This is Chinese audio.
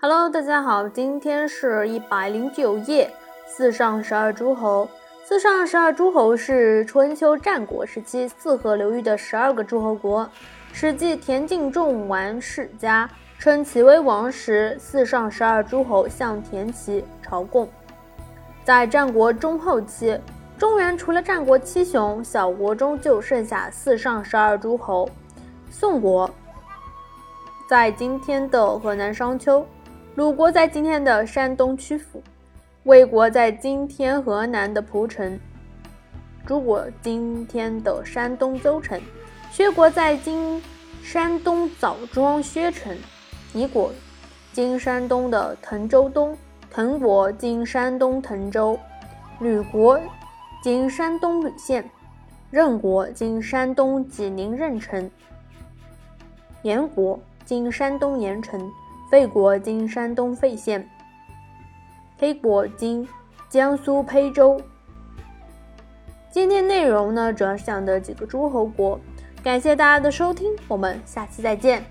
Hello，大家好，今天是一百零九页，四上十二诸侯。四上十二诸侯是春秋战国时期四河流域的十二个诸侯国。《史记·田径仲完世家》称齐威王时，四上十二诸侯向田齐朝贡。在战国中后期，中原除了战国七雄，小国中就剩下四上十二诸侯。宋国在今天的河南商丘。鲁国在今天的山东曲阜，魏国在今天河南的蒲城，诸国今天的山东邹城，薛国在今山东枣庄薛城，夷国今山东的滕州东，滕国今山东滕州，吕国今山东吕县，任国今山东济宁任城，延国今山东盐城。费国今山东费县，黑国今江苏邳州。今天内容呢，主要是讲的几个诸侯国。感谢大家的收听，我们下期再见。